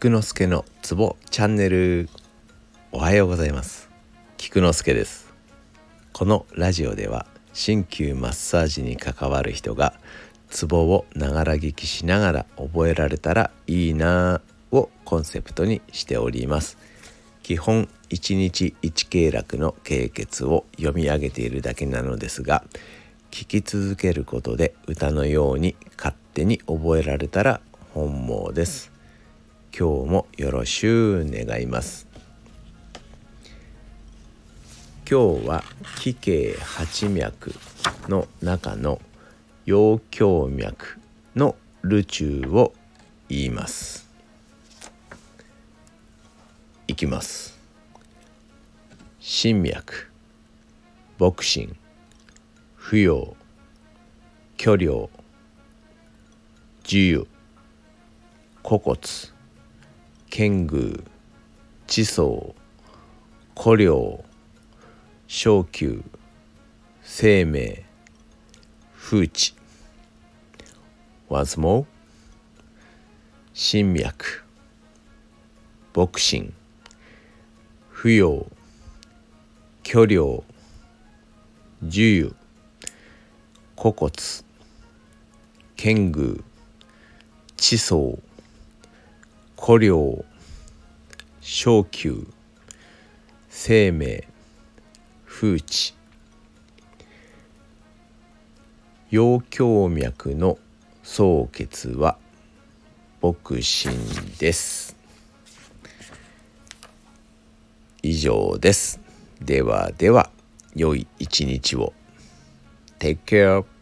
菊之助のツボチャンネル。おはようございます。菊之助です。このラジオでは鍼灸マッサージに関わる人がツボをながら聞きしながら覚えられたらいいなをコンセプトにしております。基本1日1経絡の経血を読み上げているだけなのですが聞き続けることで歌のように勝手に覚えられたら本望です。今日もよろしゅう願います。今日は気形八脈の中の陽胸脈のルチュを言います。いきます。心脈牧心扶養巨量自由古骨。剣宮地層古領小球生命風地 Once more 心脈牧心扶養巨量自由古骨剣宮地層古領小球生命風地陽胸脈の総結は牧神です。以上です。ではでは良い一日を。Take care.